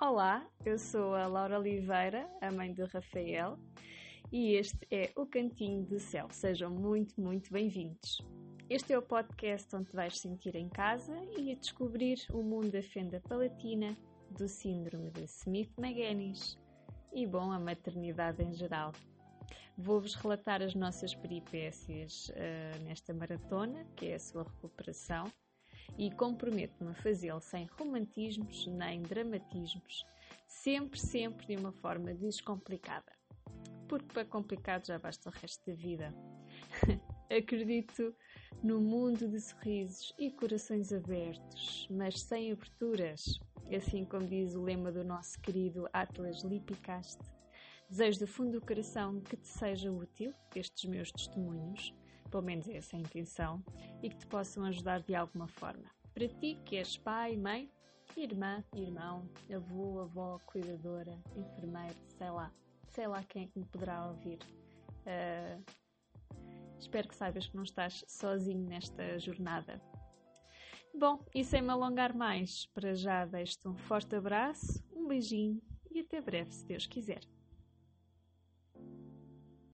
Olá, eu sou a Laura Oliveira, a mãe de Rafael, e este é o Cantinho do Céu. Sejam muito, muito bem-vindos. Este é o podcast onde vais sentir em casa e a descobrir o mundo da fenda palatina, do síndrome de Smith-Magenis e, bom, a maternidade em geral. Vou-vos relatar as nossas peripécias uh, nesta maratona, que é a sua recuperação, e comprometo-me a fazê-lo sem romantismos nem dramatismos, sempre, sempre de uma forma descomplicada. Porque para complicado já basta o resto da vida. Acredito no mundo de sorrisos e corações abertos, mas sem aberturas, assim como diz o lema do nosso querido Atlas Lipicaste. Desejo do fundo do coração que te seja útil estes meus testemunhos pelo menos essa é a intenção, e que te possam ajudar de alguma forma. Para ti que és pai, mãe, irmã, irmão, avô, avó, cuidadora, enfermeiro, sei lá, sei lá quem é me poderá ouvir. Uh, espero que saibas que não estás sozinho nesta jornada. Bom, e sem me alongar mais, para já deixo-te um forte abraço, um beijinho e até breve, se Deus quiser.